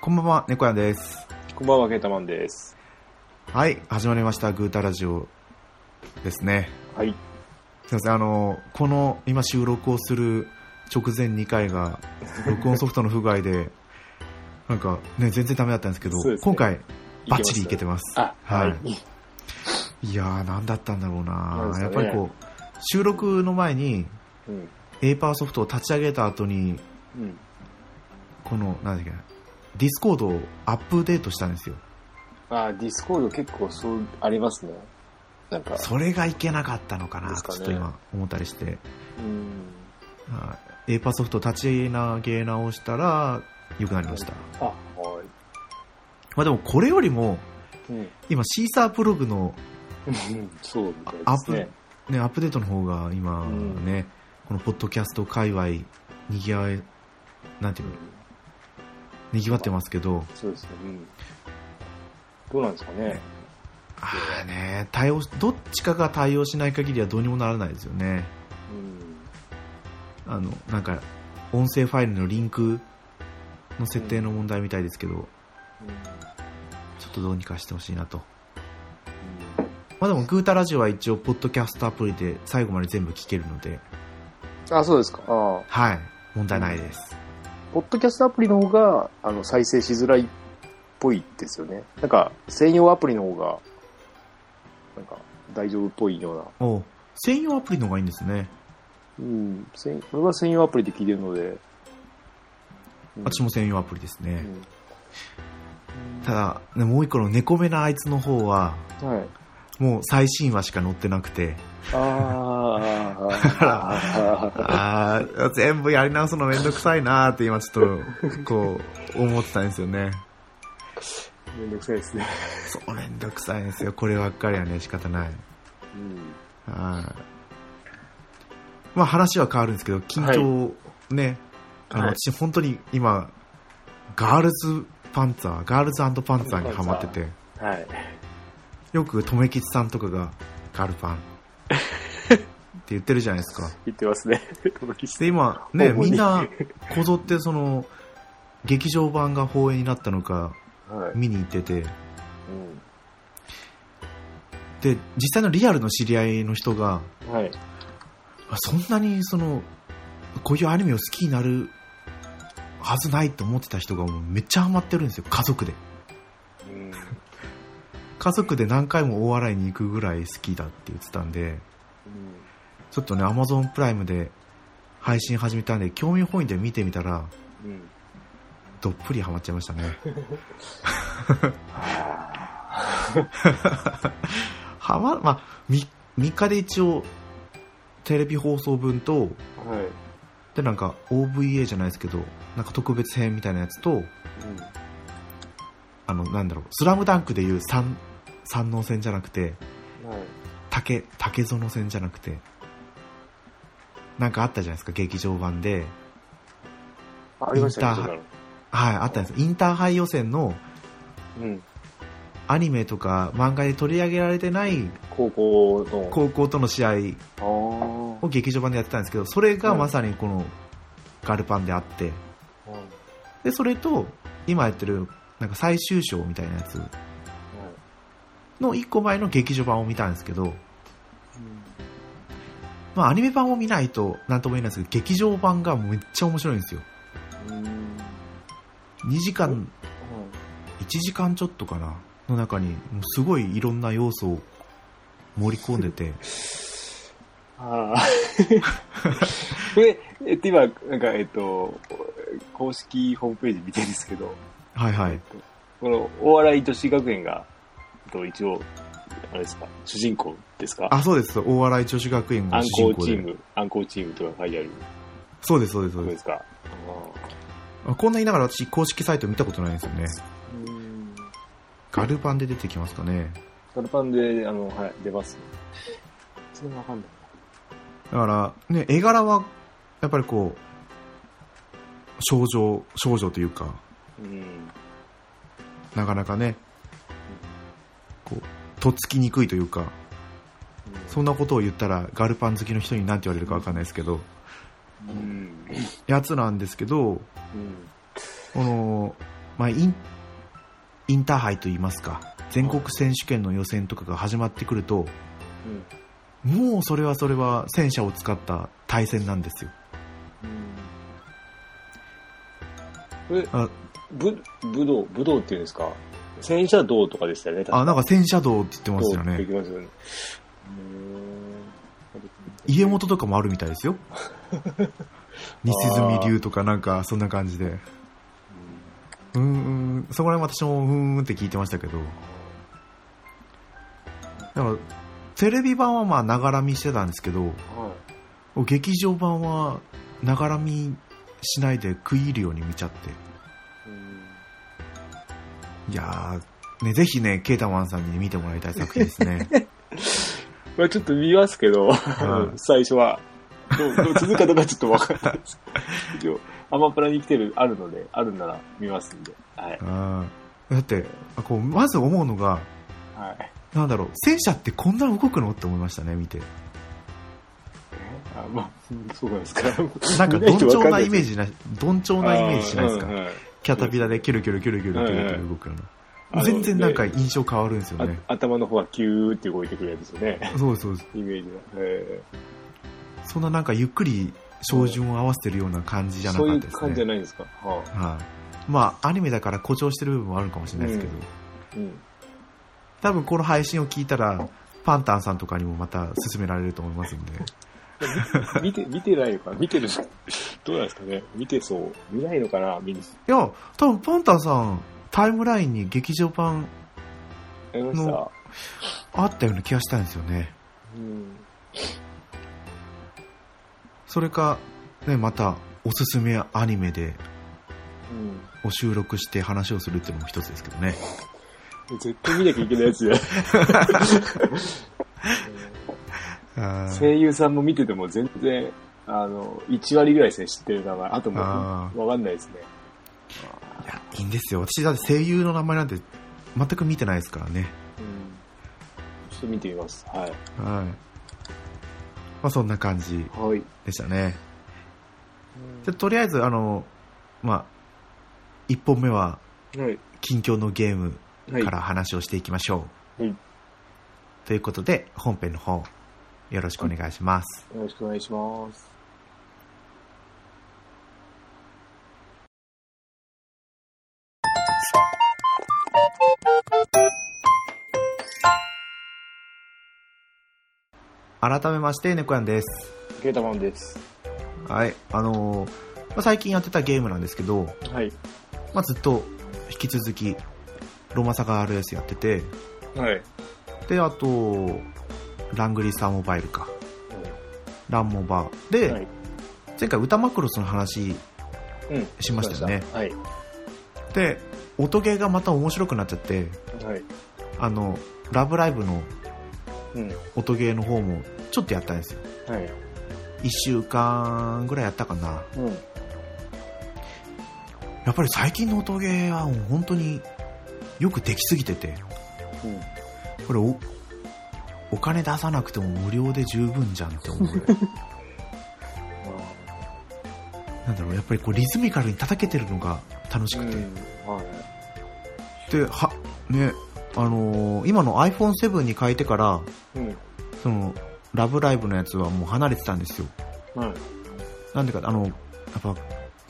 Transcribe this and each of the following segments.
こんばんは、猫屋です。こんばんは、ケータマンです。はい、始まりました、グータラジオですね。はい。すいません、あの、この、今収録をする直前2回が、録音ソフトの不具合で、なんかね、全然ダメだったんですけど、ね今回、バッチリいけてます。あ、ははいい。いやー、なんだったんだろうな、ねやっぱりこう、収録の前に、うん。A パワーソフトを立ち上げた後に、うん。この、なんだっけな、ディスコードをアップデートしたんですよ。あ、ディスコード結構そう、ありますね。なんか、それがいけなかったのかな、かねちょっと今思ったりして。うん。はい A パソフト立ち上げ直したら良くなりました、あ、はまあ、でもこれよりもい。うん。今シーサープログの、うんそうアップね。ね、アップデートの方が今うんね、このポッドキャスト界隈にぎわいなんていうの？にぎわってますけどそうですね。うん。どうなんですかね。ああね対応どっちかが対応しない限りはどうにもならないですよねうん。あのなんか音声ファイルのリンクの設定の問題みたいですけど、ちょっとどうにかしてほしいなとまあでも、グータラジオは一応、ポッドキャストアプリで最後まで全部聞けるので、うん。あ、そうですか。あはい、問題ないです。ポッドキャストアプリの方が、あの、再生しづらいっぽいですよね。なんか、専用アプリの方が、なんか、大丈夫っぽいような。お専用アプリの方がいいんですね。うん。専俺は専用アプリで聞いてるので。うん私も専用アプリですね。うんただ、ね、もう一個の猫目なあいつの方は、はい。もう最新話しか載ってなくて、あーあ全部やり直すのめんどくさいなーって今ちょっと、こう、思ってたんですよね。めんどくさいですね。そう、めんどくさいんですよ。こればっかりはね、仕方ない。うん。はい。まあ話は変わるんですけど、近況ね、あの、はい私本当に今、ガールズパンツァー、ガールズパンツァーにハマってて、はい。よく留吉さんとかがガールパンって言ってるじゃないですか。言ってますね。で、今ね、みんなこぞってその、劇場版が放映になったのかはい。見に行ってて、うん。で、実際のリアルの知り合いの人が、はい。あそんなにそのこういうアニメを好きになるはずないと思ってた人がもうめっちゃハマってるんですよ家族でうん。家族で何回も大洗に行くぐらい好きだって言ってたんで、ちょっとね、アマゾンプライムで配信始めたんで、興味本位で見てみたら、どっぷりハマっちゃいましたね。はま、まあ、3, 日で一応、テレビ放送分と、で、なんか OVA じゃないですけど、なんか特別編みたいなやつと、あの、なんだろう、スラムダンクでいう3、三能線じゃなくて、竹、竹園線じゃなくて、なんかあったじゃないですか、劇場版で。インターハイ。はい、あったんです。インターハイ予選の、うん、アニメとか漫画で取り上げられてない高校の。高校との試合を劇場版でやってたんですけど、それがまさにこのガルパンであって、で、それと今やってるなんか最終章みたいなやつ。の1個前の劇場版を見たんですけど、まあ、アニメ版を見ないと何とも言えないですけど劇場版がめっちゃ面白いんですようん。2時間1時間ちょっとかなの中にもうすごいいろんな要素を盛り込んでてああ。これ、えっと、今、なんか、えっと、公式ホームページ見てるんですけど、はいはいこの、大洗女子学園が、と、一応、あれですか、主人公ですか？あそうです大洗女子学園が暗主人公で号チーム、暗号チームとか書いてあるそうですそうですそうでですすか？あこんな言いながら私公式サイト見たことないんですよねうん。ガルパンで出てきますかねガルパンで、あの、はい、出ます、ね。それわかんない。だからね絵柄はやっぱりこう少女少女というかうん。なかなかねこうとっつきにくいというかそんなことを言ったらガルパン好きの人に何て言われるか分かんないですけどうん。やつなんですけどうん。このまあ、インインターハイといいますか全国選手権の予選とかが始まってくるともうそれはそれは戦車を使った対戦なんですようん。え、武道、武道っていうんですか？戦車道とかでしたよね。あなんか戦車道って言ってま道したよねよね。家元とかもあるみたいですよ 西住流とかなんかそんな感じでうーんそこら辺私もうーんって聞いてましたけどだからテレビ版はまあながら見してたんですけどは劇場版はながら見しないで食い入るように見ちゃってい。うんいやーねぜひねケータマンさんに見てもらいたい作品ですね まあちょっと見ますけど、ん 最初は。どうどう続くかどうかちょっとわかんないです。一応、アマプラに来てる、あるので、あるんなら見ますんで。はい。あーだってあこうまず思うのがはい。なんだろう戦車ってこんな動くのって思いましたね見てあまあ、うんそうなんですか。なんか鈍重なイメージな、鈍重なイメージしないですか、あーうんはいキャタピラでキュルキュルキュルキュルキュルキュル動くような。全然なんか印象変わるんですよね。頭の方はキューって動いてくれるやつですよね。そうです、そうです。イメージが。えそんななんかゆっくり照準を合わせてるような感じじゃなかったですね。じじゃないですか。ははい。まあ、アニメだから誇張してる部分もあるかもしれないですけど、あ、うん。多分この配信を聞いたら、パンタンさんとかにもまた勧められると思いますんで。見て、見てないのかな？見てるどうなんですかね？見てそう。見ないのかな？見に。いや、多分パンタンさん、タイムラインに劇場版のあったような気がしたんですよね。うん。それか、ね、また、おすすめアニメで、うん。を収録して話をするっていうのも一つですけどね。絶対見なきゃいけないやつじゃないあ声優さんも見てても全然、あの、1割ぐらいですね、知ってる名前。あともあう、わかんないですね。いや、いいんですよ。私だって声優の名前なんて全く見てないですからね。うん。ちょっと見てみます。はい。はい。まあそんな感じはい。でしたね。じゃとりあえず、あの、まあ、一本目ははい。近況のゲームはい。から話をしていきましょう。はいということで、本編の方、よろしくお願いします。よろしくお願いします。改めまして、猫やんです。ケータマンです。はい。あのーまあ最近やってたゲームなんですけど、はい。まあ、ずっと引き続き、ロマサガ RS やってて、はい。で、あと、ラングリーサーモバイルか。ランモバー。で、はい。前回歌マクロスの話うん。しましたよね。はい。で、音ゲーがまた面白くなっちゃって、はい。あの、ラブライブのうん。音ゲーの方もちょっとやったんですよ。はい。1週間ぐらいやったかな。うん。やっぱり最近の音ゲーは本当によくできすぎてて、うん。これお、お金出さなくても無料で十分じゃんって思う。なんだろう、やっぱりこうリズミカルに叩けてるのが楽しくて。はい。で、は、ね、あのー今の iPhone7 に変えてから、うん。その、ラブライブのやつはもう離れてたんですよ。はい。なんでか、あの、やっぱ、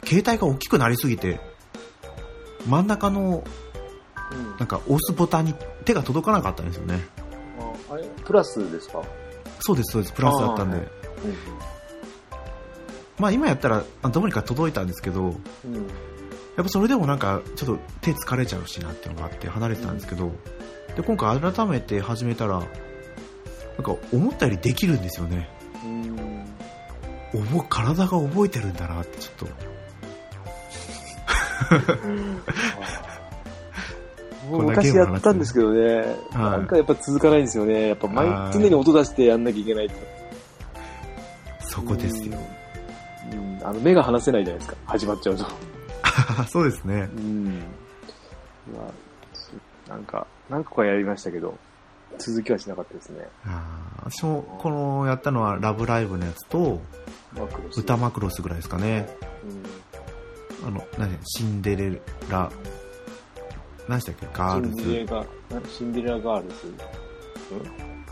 携帯が大きくなりすぎて、真ん中の、うんなんか押すボタンに手が届かなかったんですよね。プラスですか？そうです、そうです、プラスだったんで。はいまあ今やったら、あどうにか届いたんですけど、うん。うん。やっぱそれでもなんか、ちょっと手疲れちゃうしなっていうのがあって離れてたんですけど、で、今回改めて始めたら、なんか思ったよりできるんですよね。体が覚えてるんだなってちょっと。昔やったんですけどね、はいなんかやっぱ続かないんですよね。やっぱ毎はい常に音出してやんなきゃいけないって。そこですよ。うん。うんあの、目が離せないじゃないですか。始まっちゃうと。そうですね。うん。まあ、なんか、何個かやりましたけど、続きはしなかったですね。あー私もこのやったのはラブライブのやつとマクロス。歌マクロスぐらいですかね。うん。あの、何シンデレラ何でしたっけ？ガールズ。シンデレラガシンデレラガールズ。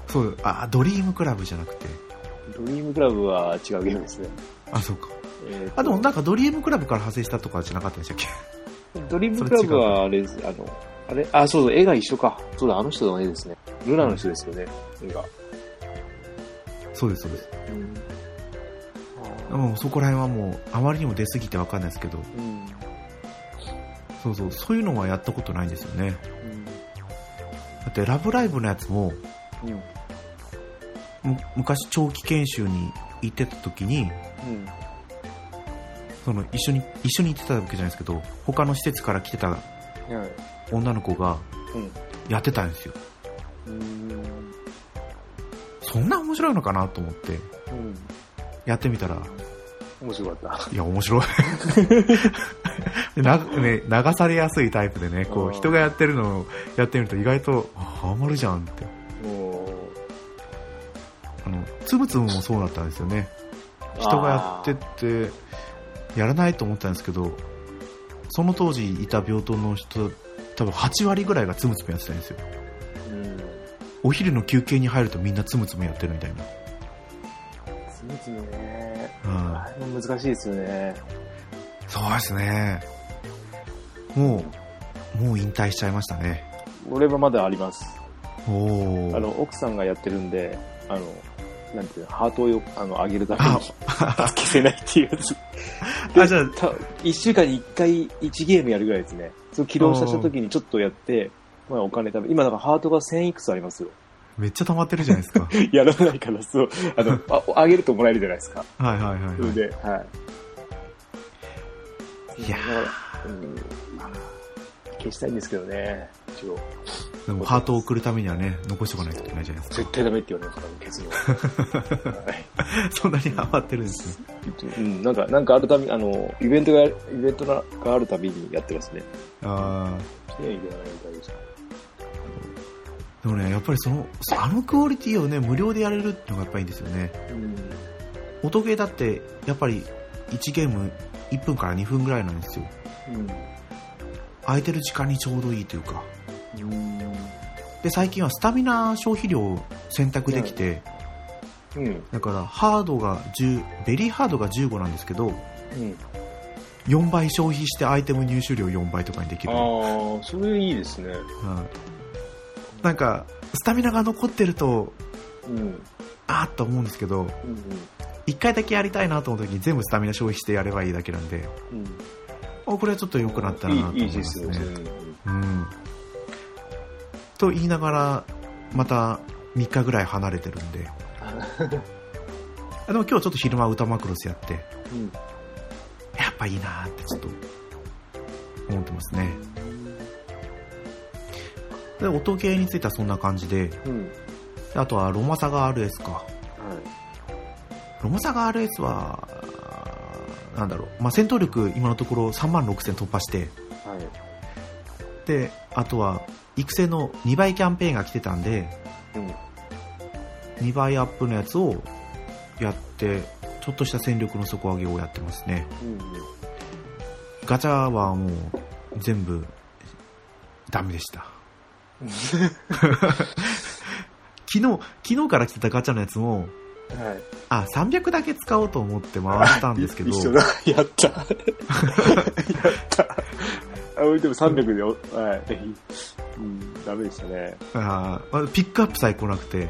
そう、あ、ドリームクラブじゃなくて。ドリームクラブは違うゲームですね。あ、そうか。えーとあ、でもなんかドリームクラブから派生したとかじゃなかったんでしたっけ？ドリームクラブはあれあの、あれ？あ、そうそう、絵が一緒か。そうだ、あの人の絵ですね。ルナの人ですよね、絵が。そうです、そうです。うん。もうそこら辺はもう、あまりにも出過ぎてわかんないですけど、うん。そうそう、そういうのはやったことないんですよね。うん。だって、ラブライブのやつも、昔長期研修に行ってた時に、うん。その一緒に、一緒に行ってたわけじゃないですけど、他の施設から来てたはい。女の子がうん。やってたんですよ。うん。そんな面白いのかなと思って、うん。やってみたら、面白かった。いや、面白い。で なね、流されやすいタイプでね、こう人がやってるのをやってみると意外と、あハマるじゃんって。もあの、つぶつぶもそうだったんですよね。人がやってって、やらないと思ったんですけど、その当時いた病棟の人、多分8割ぐらいがつむつむやってたんですよ。お昼の休憩に入るとみんなつむつむやってるみたいな。つむつむね。うん難しいですよね。そうですね。もう、もう引退しちゃいましたね。俺はまだあります。おー。あの、奥さんがやってるんで、あの、なんていうの、ハートをよあの上げるためにあ消せないっていうやつ。あ、じゃあ、た一週間に一回1ゲームやるぐらいですね。それ起動させた時にちょっとやって、まあお金貯め、今だからハートが1000いくつありますよ。めっちゃ溜まってるじゃないですか。やらないから、そう、あの、あ、上げるともらえるじゃないですか。はいはいはい、はい。それで、はい。いやうん、まあ消したいんですけどね、一応。でもハートを送るためにはね、残しておかないといけないじゃないです絶対ダメって言われますから、消すの。はいか。そんなにハマってるんですね。うん、なんか、なんかあるたび、あの、イベントが、イベントがあるたびにやってますね。あいやいやいやいやーでもね、やっぱりその、あのクオリティをね、無料でやれるっていうのがやっぱりいいんですよね。うん。音ゲーだって、やっぱり1ゲーム1分から2分ぐらいなんですよ。空いてる時間にちょうどいいというか。うん。で、最近はスタミナ消費量を選択できて、うん。だからハードが10、ベリーハードが15なんですけど、うん。4倍消費してアイテム入手量4倍とかにできる。ああ、それいいですね。はいなんか、スタミナが残ってると、うん。うん。あーっと思うんですけど、一回だけやりたいなと思う時に全部スタミナ消費してやればいいだけなんで、うん。あこれはちょっと良くなったなと思いいい、いいますね。ですよね。うん。と言いながら、また3日ぐらい離れてるんで。あでも今日ちょっと昼間歌マクロスやって、うん。やっぱいいなーってちょっと思ってますね。で、音ゲーについてはそんな感じで、うん。であとはロマサガ RS か。はロマサガ RS は、なんだろう、まあ、戦闘力今のところ3万6000突破して、い。はい。で、あとは育成の2倍キャンペーンが来てたんで、うん。2倍アップのやつをやって、ちょっとした戦力の底上げをやってますね。うん。ガチャはもう全部ダメでした。昨日、昨日から来てたガチャのやつも、はい。あ、300だけ使おうと思って回したんですけど、一緒だ。やった。やった。あ、でも300でよ、はい。うん、ダメでしたね。あーピックアップさえ来なくて、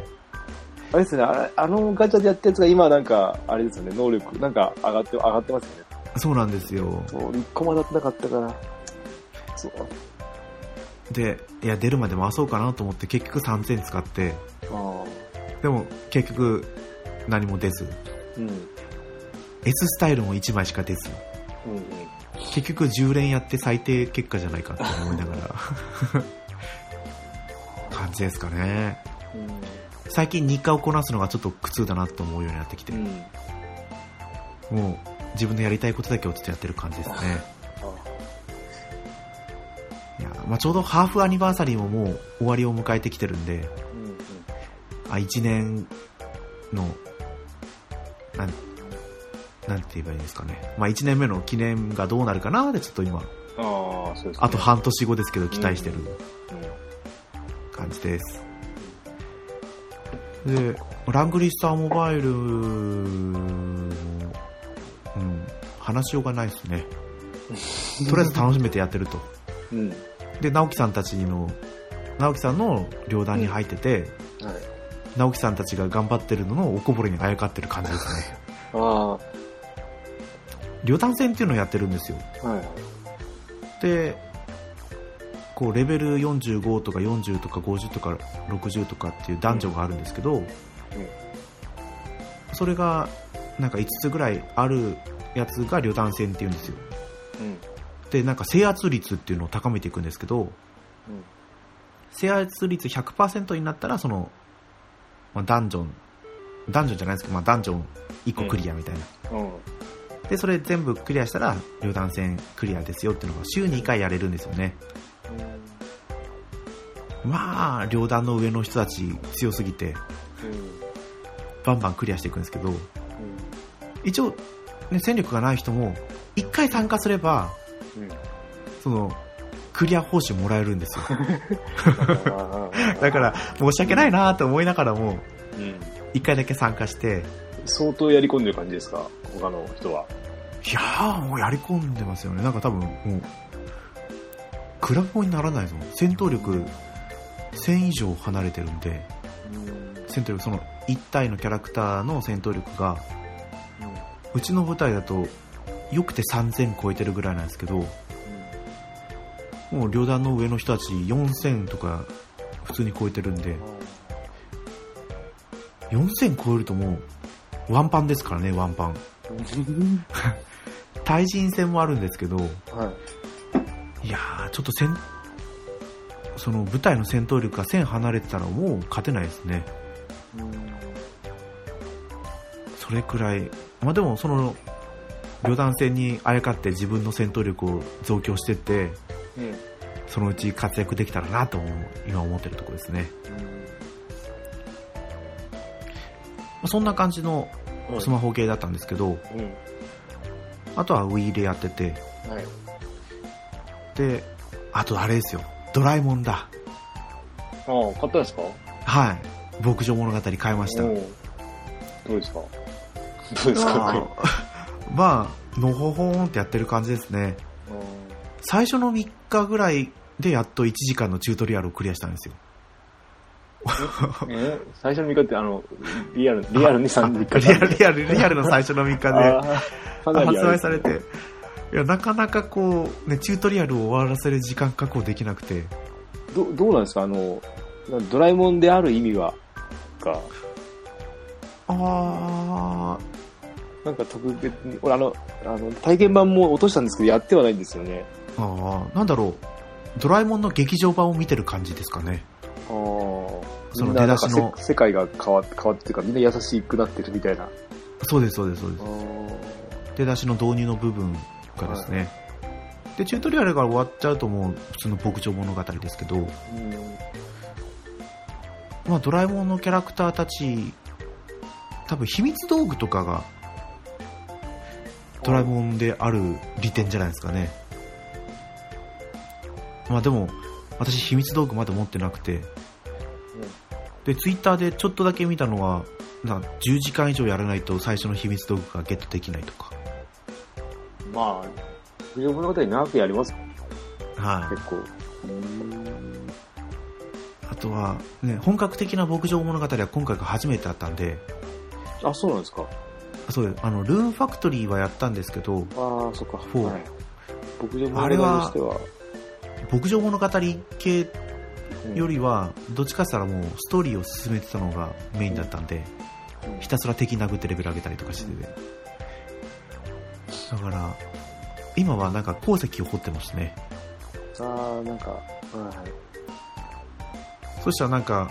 あれですね、あれあのガチャでやったやつが今なんか、あれですよね、能力、なんか上がって、上がってますよね。そうなんですよ。そう、1個も当たってなかったから。そう。で、いや、出るまで回そうかなと思って結局3000使って、あでも結局何も出ず、ーうん。S スタイルも1枚しか出ず、うんうん。結局10連やって最低結果じゃないかって思いながら、感じですかね。最近日課をこなすのがちょっと苦痛だなと思うようになってきて、うん。もう自分のやりたいことだけをちょっとやってる感じですね。いや、まあ、ちょうどハーフアニバーサリーももう終わりを迎えてきてるんで、うんうん。あ、1年の、なん、なんて言えばいいんですかね。まあ、1年目の記念がどうなるかなってちょっと今ああ、そうです、ね。あと半年後ですけど期待してるうん感じです。で、ラングリスターモバイルも、うん、話しようがないですね。とりあえず楽しめてやってると。うん。で、直樹さんたちの、直樹さんの両団に入ってて、はい。直樹さんたちが頑張ってるののおこぼれにあやかってる感じですね。あ旅団戦っていうのをやってるんですよ。あ、はい。で、こう、レベル45とか40とか50とか60とかっていう男女があるんですけど、それが、なんか5つぐらいあるやつが旅団戦っていうんですよ。うん。で、なんか制圧率っていうのを高めていくんですけど、うん。制圧率100%になったら、その、まあ、ダンジョン、ダンジョンじゃないですけど、まあ、ダンジョン1個クリアみたいな。うん。で、それ全部クリアしたら、旅団戦クリアですよっていうのが週に2回やれるんですよね。まあ、両団の上の人たち強すぎて、バンバンクリアしていくんですけど、一応、ね、戦力がない人も、1回参加すれば、うん。その、クリア報酬もらえるんですよ。うん。だから、申し訳ないなと思いながらも、うん。1回だけ参加して、相当やり込んでる感じですか？他の人は。いやー、もうやり込んでますよね。なんか多分、もう、クラブにならないぞ。戦闘力、1000以上離れてるんで、戦闘力、その、1体のキャラクターの戦闘力が、うちの舞台だと、よくて3000超えてるぐらいなんですけど、もう両団の上の人たち4000とか普通に超えてるんで、4000超えるともう、ワンパンですからね、ワンパン。対人戦もあるんですけど、はい。いやー、ちょっと戦、その舞台の戦闘力が1000離れてたらもう勝てないですね。それくらい。まあでも、その、旅団戦にあやかって自分の戦闘力を増強してって、そのうち活躍できたらなと今思ってるところですね。まあそんな感じのスマホゲーだったんですけど、うん。あとは Wii でやってて、はい。で、あとあれですよ、ドラえもんだ。ああ、買ったんですか？はい。牧場物語買いました。どうですか？どうですか？まあ、まあ、のほほーんってやってる感じですね。最初の3日ぐらいでやっと1時間のチュートリアルをクリアしたんですよ。え最初の3日ってあの、リアル、リアルに3日リアル、リアル、リアルの最初の3日で。発売されて、いや、なかなかこう、ね、チュートリアルを終わらせる時間確保できなくて、どどうなんですか？あの、なドラえもんである意味は、が、あなんか特別に、俺あの、あの、体験版も落としたんですけど、やってはないんですよね。ー、あー。なんだろう、ドラえもんの劇場版を見てる感じですかね。ああ。その出だしのせ世界が変わ変わっていうか、みんな優しくなってるみたいな。そうです、そうです、そうです出だしの導入の部分がですね、で、チュートリアルが終わっちゃうともう普通の牧場物語ですけど、うん。まあ、ドラえもんのキャラクターたち、多分秘密道具とかが、ドラえもんである利点じゃないですかね。まあでも、私秘密道具まだ持ってなくて、で、ツイッターでちょっとだけ見たのは、な10時間以上やらないと最初の秘密道具がゲットできないとか。まあ、不条物語長くやりますはい。結構。うん。あとは、ね、本格的な牧場物語は今回が初めてだったんで、あ、そうなんですか。そうですあの、ルーンファクトリーはやったんですけど、ああ、そっか。そうはい。牧場物語あれはとしては、牧場物語系うんよりは、どっちかって言ったらもうストーリーを進めてたのがメインだったんで、うんひたすら敵殴ってレベル上げたりとかしてて。だから、今はなんか鉱石を掘ってますね。ああ、なんか、はい。そしたらなんか、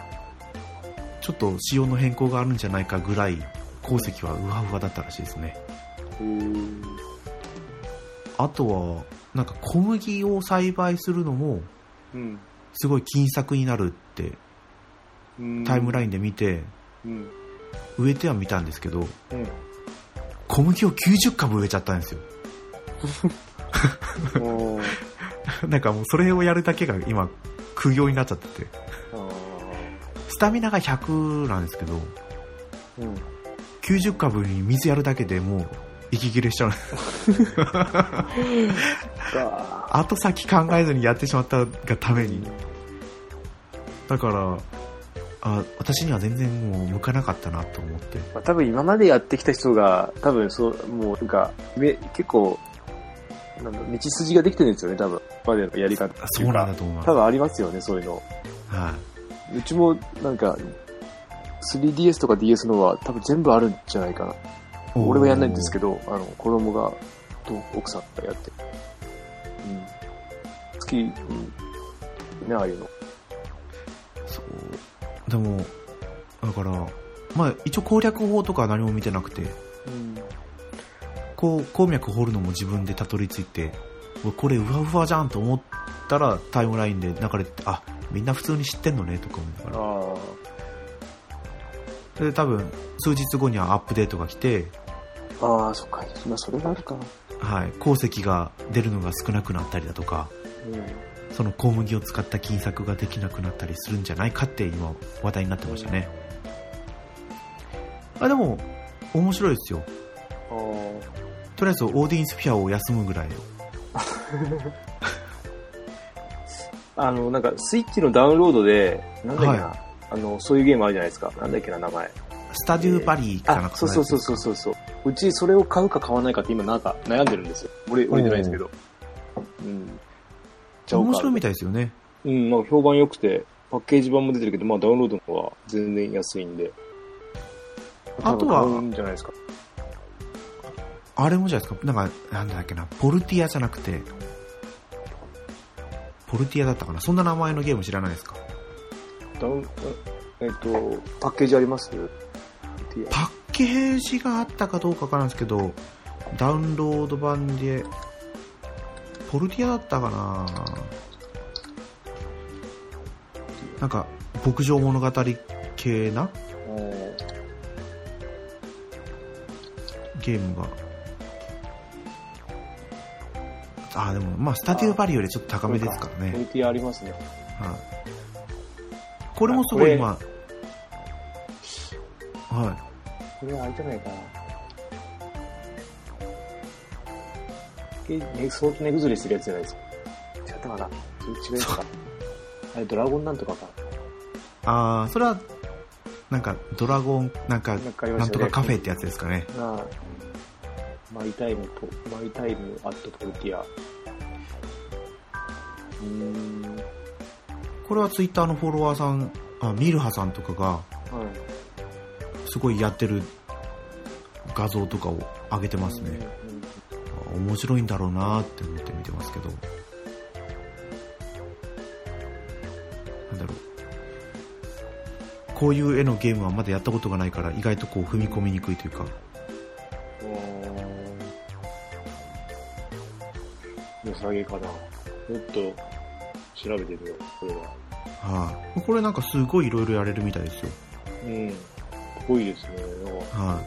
ちょっと仕様の変更があるんじゃないかぐらい、鉱石はウハウハだったらしいですね。うーん。あとは、なんか小麦を栽培するのも、うんすごい金策になるってうん。タイムラインで見て、うん。植えてはみたんですけど、うん。小麦を90株植えちゃったんですよ。なんかもうそれをやるだけが今苦行になっちゃっててあスタミナが100なんですけどーうん。90株に水やるだけでもう息切れしちゃうが後先考えずにやってしまったがためにだからあ私には全然もう向かなかったなと思ってまあ、多分今までやってきた人が、多分そう、もうなんか、め結構、なんだ道筋ができてるんですよね、多分。今までのやり方そうなんだと思います多分ありますよね、そういうの。はうちも、なんか、3DS とか DS のは多分全部あるんじゃないかな。い、俺はやんないんですけどど、あの、子供が、と奥さんがやって。うん。好き、うん。ね、ああいうの。そうでもだからまあ一応攻略法とかは何も見てなくてうん。こう鉱脈掘るのも自分でたどり着いてこれうわうわじゃんと思ったらタイムラインで流れててあみんな普通に知ってんのねとか思いながらあで多分数日後にはアップデートが来て、あ。ああ、そっか。まあ、それがあるか。はい、鉱石が出るのが少なくなったりだとかうん。その小麦を使った金策ができなくなったりするんじゃないかって今話題になってましたね、あでも面白いですよ。とりあえずオーディンスフィアを休むぐらい あの、なんか、スイッチのダウンロードで、なんだっけな、はあの、そういうゲームあるじゃないですか。なんだっけな、名前。スタデューバリーかなんあ、か？そうそうそうそうそうそう。うちそれを買うか買わないかって今なんか悩んでるんですよ。俺、俺じゃないですけど。うん。面白いみたたいですよねい。うん、まあ評判良くて、パッケージ版も出てるけど、まあダウンロードの方は全然安いんで。あとはないですか。あれもじゃないですかなんかなんだっけなポルティアじゃなくてポルティアだったかなそんな名前のゲーム知らないですか？ダウン、えっと、パッケージあります？パッケージがあったかどうかわからんですけどダウンロード版でポルティアだったかな？なんか牧場物語系な？ゲームが。あでもまあスタディオバリよりちょっと高めですからポね、ルティアありますね。はい、これもすごい今はいこれはあれじゃないかな。え、ね、早期値崩れしてるやつじゃないですか。違ったかな違うか。あれ、ドラゴンなんとかか。ああそれはなんかドラゴンなんかなんとかカフェってやつですかねああマイタイムと、マイタイムアットポルティア。うーん。これはツイッターのフォロワーさんあミルハさんとかがはい。すごいやってる画像とかを上げてますね、あ面白いんだろうなって思って見てますけど。なんだろう。こういう絵のゲームはまだやったことがないから意外とこう踏み込みにくいというか。良さげかな。もっと調べてみよう、これは。はい、これなんかすごいいろいろやれるみたいですよ。うん。濃いですね。は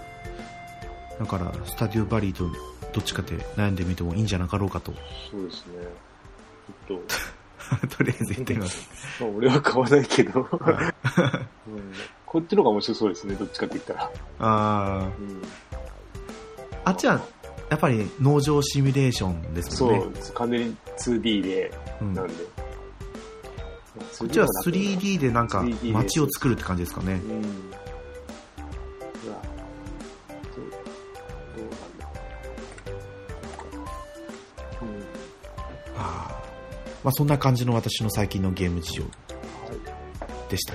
い、だからスタディオバリーとどっちかで悩んでみてもいいんじゃなかろうかと。そうですね。ちょっと、とりあえず言ってみます。まあ、俺は買わないけど、はい。うん、こっちの方が面白そうですね、どっちかって言ったら。あー。うん、あっちはやっぱり農場シミュレーションですそもんね。う、完全に 2D で、うん。なんで。こっちは 3D でなんか 3D で街を作るって感じですかね。うん。まあそんな感じの私の最近のゲーム事情はい。でした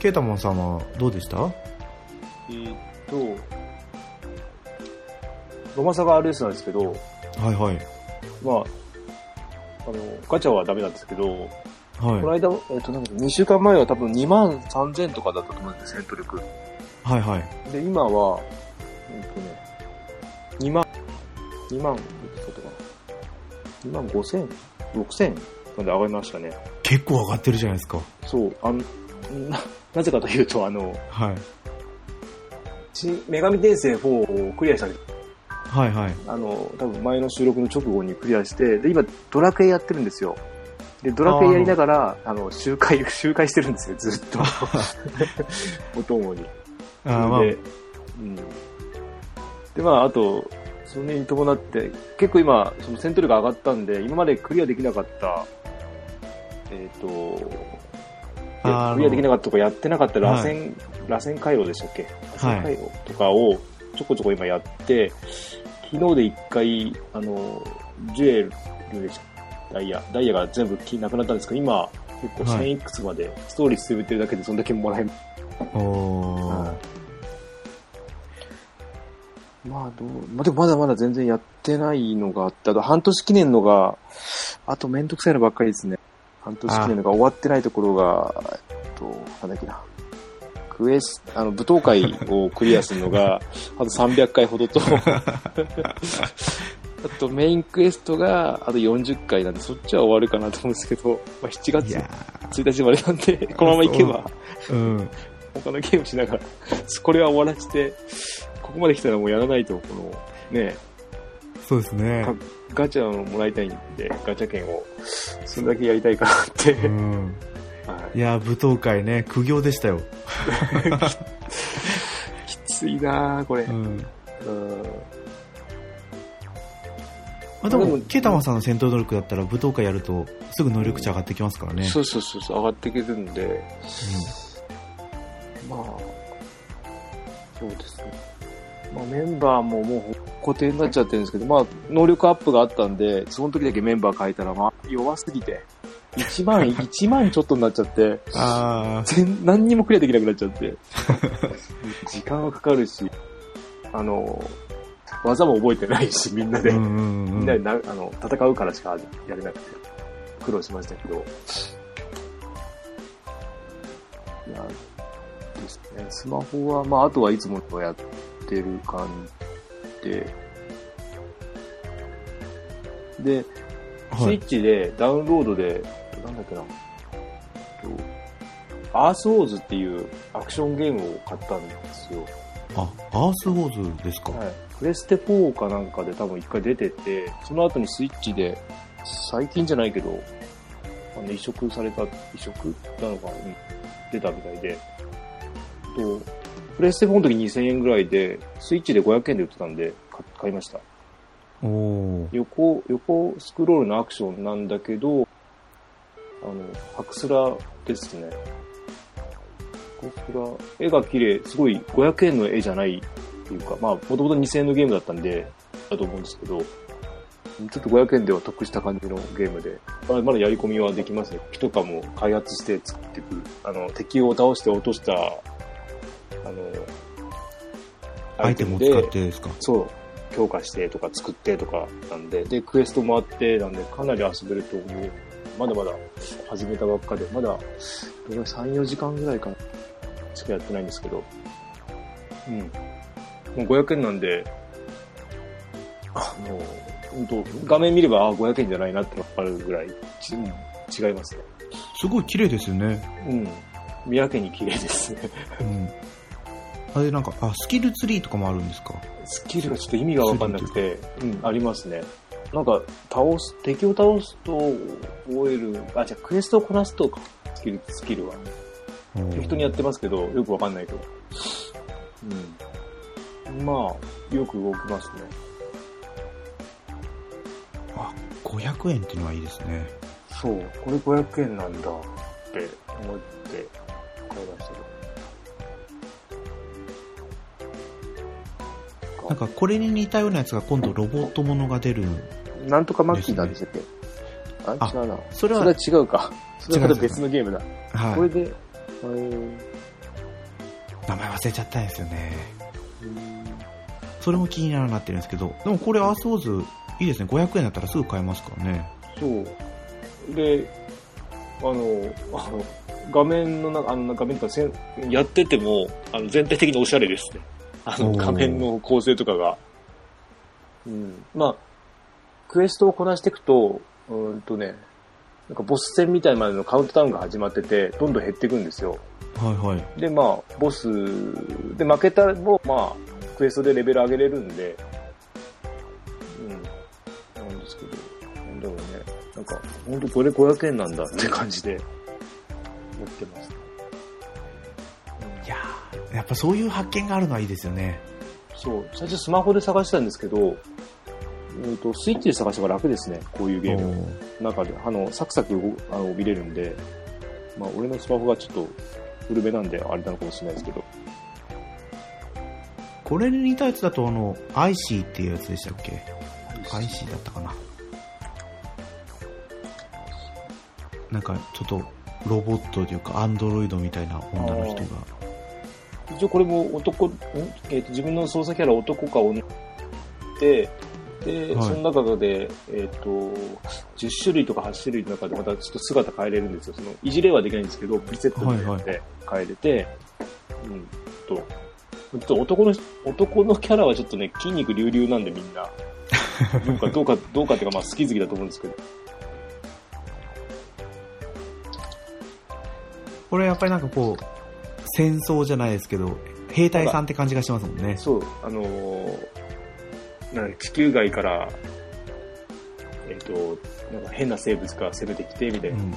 ケータモンさんはどうでした？えーっと、ロマサガ RS なんですけど、はいはいまあ、あの、ガチャはダメなんですけど、このはい間、えっと、なんか2週間前は多分2万3000とかだったと思うんです、戦闘力。はいはいで、今は、えっとね、2万、2万、いくつだったかな。2万5000、6000まで上がりましたね。結構上がってるじゃないですかそう、あの、な、なぜかというと、あの、はい新女神転生4をクリアしたんですはいはい。あの、多分前の収録の直後にクリアして、で、今、ドラクエやってるんですよ。で、ドラクエやりながら、あの、周回、周回してるんですよ、ずっと。お供に。あーまあで、うん。で、まあ、あと、それに伴って、結構今、その戦闘力上がったんで、今までクリアできなかった、えっ、ークリアできなかったとかやってなかった螺旋、螺旋回路でしたっけ？螺旋回路とかをちょこちょこ今やって、昨日で一回、あの、ジュエルでした。ダイヤ。ダイヤが全部なくなったんですけど、今、結構はい1000いくつまで、ストーリー進めてるだけでそんだけもらえる。おーまあどう、まあでもまだまだ全然やってないのがあって、あと半年記念のが、あとめんどくさいのばっかりですね。半年記念のが終わってないところが、えっと、なんだっけな。クエス、あの、舞踏会をクリアするのが、あと300回ほどと、あとメインクエストが、あと40回なんで、そっちは終わるかなと思うんですけど、まあ、7い月や1日までなんで、このままいけば、ーうん。他のゲームしながら、これは終わらせて、ここまで来たらもうやらないと、この、ね、そうですね。かガチャをもらいたいんで、ガチャ券を、それだけやりたいかなって。うん。はいやー、舞踏会ね、苦行でしたよ。きついなぁ、これ。うん。うんまあでもケータマンさんの戦闘能力だったら舞踏会やると、すぐ能力値上がってきますからね。そうそうそうそう、上がっていけるんで、まあ、そうですね。まあメンバーももう固定になっちゃってるんですけど、まあ能力アップがあったんで、その時だけメンバー変えたら、まあ弱すぎて、1万、1万ちょっとになっちゃって、あ全何にもクリアできなくなっちゃって。時間はかかるし、あの、技も覚えてないし、みんなー。で。うんうんうん。みんなでなあの戦うからしかやれなくて、苦労しましたけど。いや、ですね。スマホは、まあ、あとはいつもとやってる感じで、で、はいスイッ。チでダウンロードで、なんだっけな、とアースウォーズっていうアクションゲームを買ったんですよ。あ、アースウォーズですか？はい。プレステ4かなんかで多分一回出てて、その後にスイッチで、最近じゃないけど、あの移植された、移植なのか、うん出たみたいで、と、プレステ4の時2000円ぐらいで、スイッチで500円で売ってたんで、買買いました。横、横スクロールのアクションなんだけど、あの、ハクスラですね。ハクスラ、絵が綺麗、すごい500円の絵じゃないっていうか、まあ、もともと2000円のゲームだったんで、だと思うんですけど、ちょっと500円では得した感じのゲームで、まだまだやり込みはできますね。木とかも開発して作ってくる。あの、敵を倒して落とした、あの、アイテムを使ってですか？そう、強化してとか作ってとかなんで、で、クエストもあって、なんで、かなり遊べると思う。まだまだ始めたばっかで、まだ、どれぐらい3、4時間ぐらいかな、しかやってないんですけど、うん。もう500円なんで、あの、本当画面見れば、あ、500円じゃないなってわかるぐらい、違いますね。すごい綺麗ですよね。うん。見分けに綺麗ですね。うん。あれなんか、あ、スキルツリーとかもあるんですか？スキルがちょっと意味がわかんなくて、うん、ありますね。なんか、倒す、敵を倒すと覚える、あ、じゃあクエストをこなすとか、スキル、スキルは。適当にやってますけど、よくわかんないけど。うん。まあ、よく動きますね。あ、500円っていうのはいいですね。そう、これ500円なんだって思って買いましたけなんかこれに似たようなやつが今度ロボットものが出る。なんとかマッキーなんでしたっけ？ああ違うな。それはそれは違うか。それはまた別のゲームだ。はい。これで、えー名前忘れちゃったんですよね。それも気になるなってるんですけど、でもこれアースウォーズいいですね。500円だったらすぐ買えますからね。そう。で、あの、あの画面の中、あの画面とかせんやってても、あの全体的におしゃれですね。あの、仮面の構成とかが。うん。まあ、クエストをこなしていくと、うんとね、なんかボス戦みたいまでのカウントダウンが始まってて、どんどん減っていくんですよ。はいはい。で、まあ、ボスで負けたらも、まあ、クエストでレベル上げれるんで、うん。なんですけど、なんだろうね。なんか、ほんとこれ500円なんだって感じで、やってます。いやっぱそういう発見があるのはいいですよね。そう、最初スマホで探したんですけど、えー、とスイッチで探した方が楽ですね、こういうゲーム。おー中で、あの、サクサク動あの見れるんで、まあ、俺のスマホがちょっと古めなんで、あれなのかもしれないですけど、これに似たやつだと、あの、アイシーっていうやつでしたっけ？アイシーだったかな。なんか、ちょっと、ロボットというか、アンドロイドみたいな女の人が。一応これも男、んえーと自分の操作キャラ男か女で、で、はいその中で、えっ、と、10種類とか8種類の中でまたちょっと姿変えれるんですよ。その、いじれはできないんですけど、プリセットで変えれて、うん、と、男の、男のキャラはちょっとね、筋肉隆々なんでみんな。どうか、どうか、どうかっていうか、まあ好き好きだと思うんですけど。これやっぱりなんかこう、戦争じゃないですけど、兵隊さんって感じがしますもんね。そう、あのーなんか地球外から、えっ、と、なんか変な生物が攻めてきて、みたいうな。ん。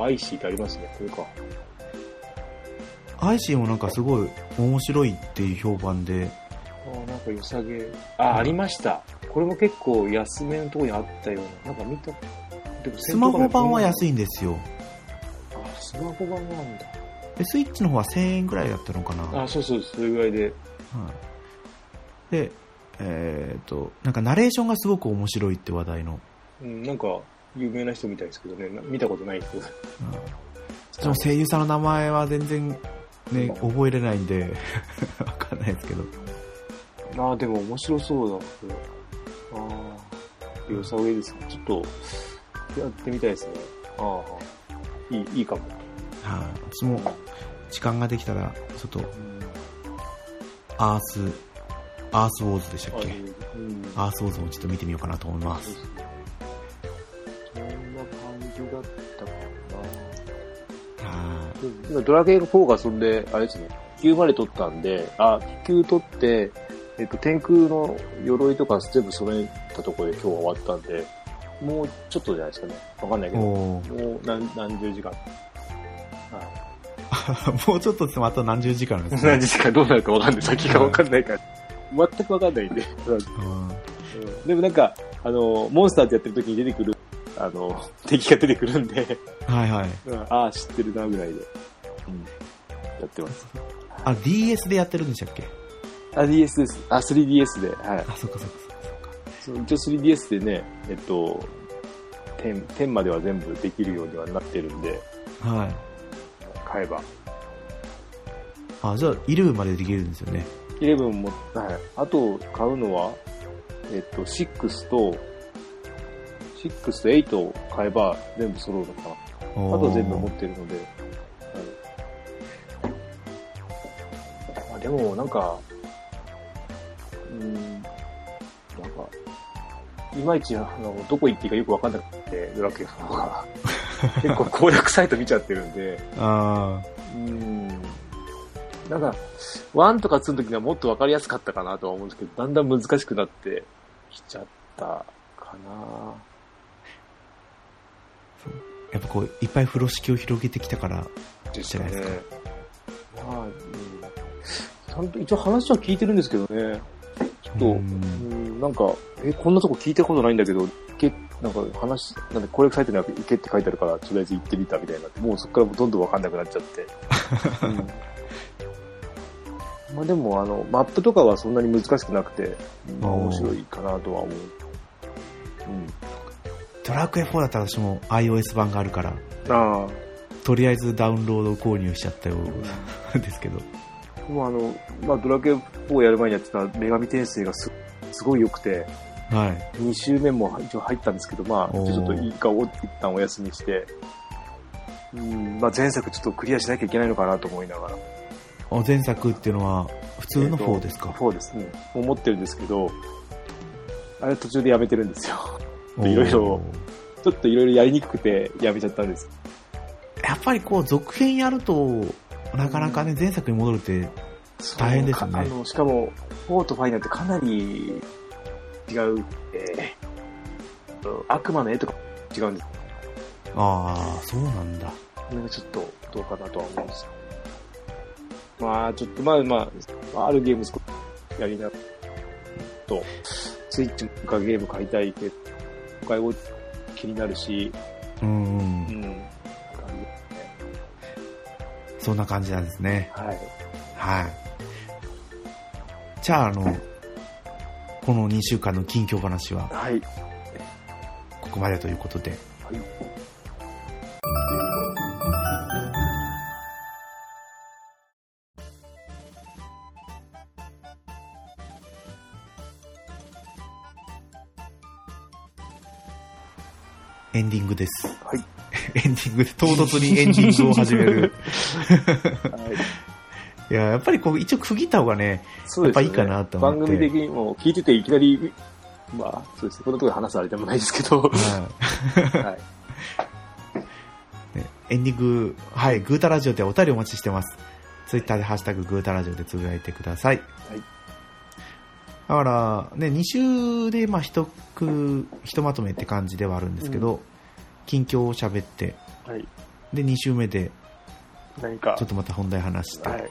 あ、アイシーってありますね、これか。アイシーもなんかすごい面白いっていう評判で、あ、なんか良さげ。あ、ありました。これも結構安めのところにあったような。なんか見た。でもスマホ版はい。安いんですよ。あ、スマホ版なんだ。で、スイッチの方は1000円ぐらいだったのかな。はあ、そうそう、それぐらいで。い。で、えっ、と、なんかナレーションがすごく面白いって話題の。うん、なんか、有名な人みたいですけどね。な見たことない人。うんでも声優さんの名前は全然ね、覚えれないんで、わかんないですけど。ああ、でも面白そうだ。これああ、良さげですね。ちょっと、やってみたいですね。ああ、いい、いいかも。はい、私も時間ができたら、ちょっと、アース、アースウォーズでしたっけ？うん。アースウォーズもちょっと見てみようかなと思います。そんな感じだったかな。は今、ドラゲー4がそんで、あれですね、気球まで取ったんで、あ、気球取って、えっと、天空の鎧とか全部揃えたところで今日は終わったんで、もうちょっとじゃないですかね。わかんないい。けど、もう何何十時間。もうちょっとですあと何十時間です何ね。時間どうなるかわかんない。先がわかんないから。全くわかんないんで。うんでもなんか、あの、モンスターってやってる時に出てくる、あの、敵が出てくるんで、はいはい。うんああ、知ってるなぐらいで、うん、やってます。あ、DS でやってるんでしたっけ？あ、DS です。あ、3DS で、はい。あ、そっかそっかそっか。一応 3DS でね、えっと、10、10までは全部できるようにはなってるんで、はい。買えば。あ、じゃあ、11までできるんですよね。11も、はい。あと、買うのは、えっと、6と、6と8を買えば全部揃うのかな。あとは全部持ってるので。はい、あでも、なんか、うーん、なんか、いまいち、あの、どこ行っていいかよくわかんなくて、ドラクエ4が。結構攻略サイト見ちゃってるんで、あうーん。なんか、1とか2の時にはもっとわかりやすかったかなとは思うんですけど、だんだん難しくなってきちゃったかなあ、やっぱこう、いっぱい風呂敷を広げてきたから、じゃないですかまあ、うん。ちゃんと一応話は聞いてるんですけどね。と、ううんん、なんか、え、こんなとこ聞いたことないんだけど、行け、なんか話、なんで、攻略サイトには行けって書いてあるから、とりあえず行ってみたみたいになって、もうそこからどんどんわかんなくなっちゃって。うんまあでも、あの、マップとかはそんなに難しくなくて、まあ面白いかなとは思う。うん。ドラクエ4だったら私も iOS 版があるから、ああ。とりあえずダウンロード購入しちゃったようですけど。でもあの、まあドラクエ4やる前にやってた女神転生がすすごい良くて、はい。2周目も一応入ったんですけど、まあ、ちょっといいかを一旦お休みして、うん、まあ前作ちょっとクリアしなきゃいけないのかなと思いながら。あ前作っていうのは、普通の4ですか、4ですね。思ってるんですけど、あれ途中でやめてるんですよ。いろいろちょっといろいろやりにくくてやめちゃったんです。やっぱりこう、続編やると、なかなかね、前作に戻るって、大変ですねあの、しかも、4と5なんてかなり違う、えー、悪魔の絵とか違うんです。ああ、そうなんだ。これがちょっとどうかなとは思うんですよ。まあ、ちょっとまあまあ、あるゲーム少しやりなと、スイッチかゲーム買いたいけど、買いを気になるし、うん、う。うんん。そんな感じなんですね。はい。はい。じゃあ、あの、この2週間の近況話ははい。ここまでということで。はい。エンディングです。はい。エンディングで、唐突にエンディングを始める。はい。いや、やっぱりこう、一応区切った方がね、そうですね。やっぱいいかなと思って番組的にも聞いてていきなり、まあ、そうですね。こんなところで話すあれでもないですけど、はいはい。ねエンディング、はい、グータラジオでお便りお待ちしてます。ツイッターでハッシュタググータラジオでつぶやいてください。はい。だから、ね、2週で、まあ、一句、ひとまとめって感じではあるんですけど、近況を喋って、はい。で、2週目で、何かちょっ、とまた本題話して、はい。っ。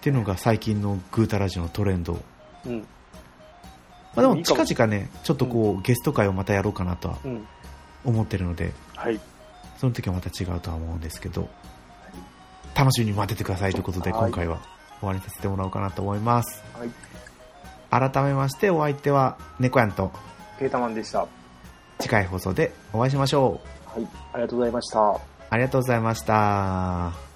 ていうのが最近のグータラジオのトレンド。うん。うん。まあ、でも、近々ね、ちょっとこう、ゲスト会をまたやろうかなとはうん。思ってるので、はい。その時はまた違うとは思うんですけど、楽しみに待っててくださいということで、はい今回は終わりさせてもらおうかなと思います。はい。改めまして、お相手は猫やんと、ケータマンでした。は次回放送でお会いしましょう。い。ありがとうございました。ありがとうございました。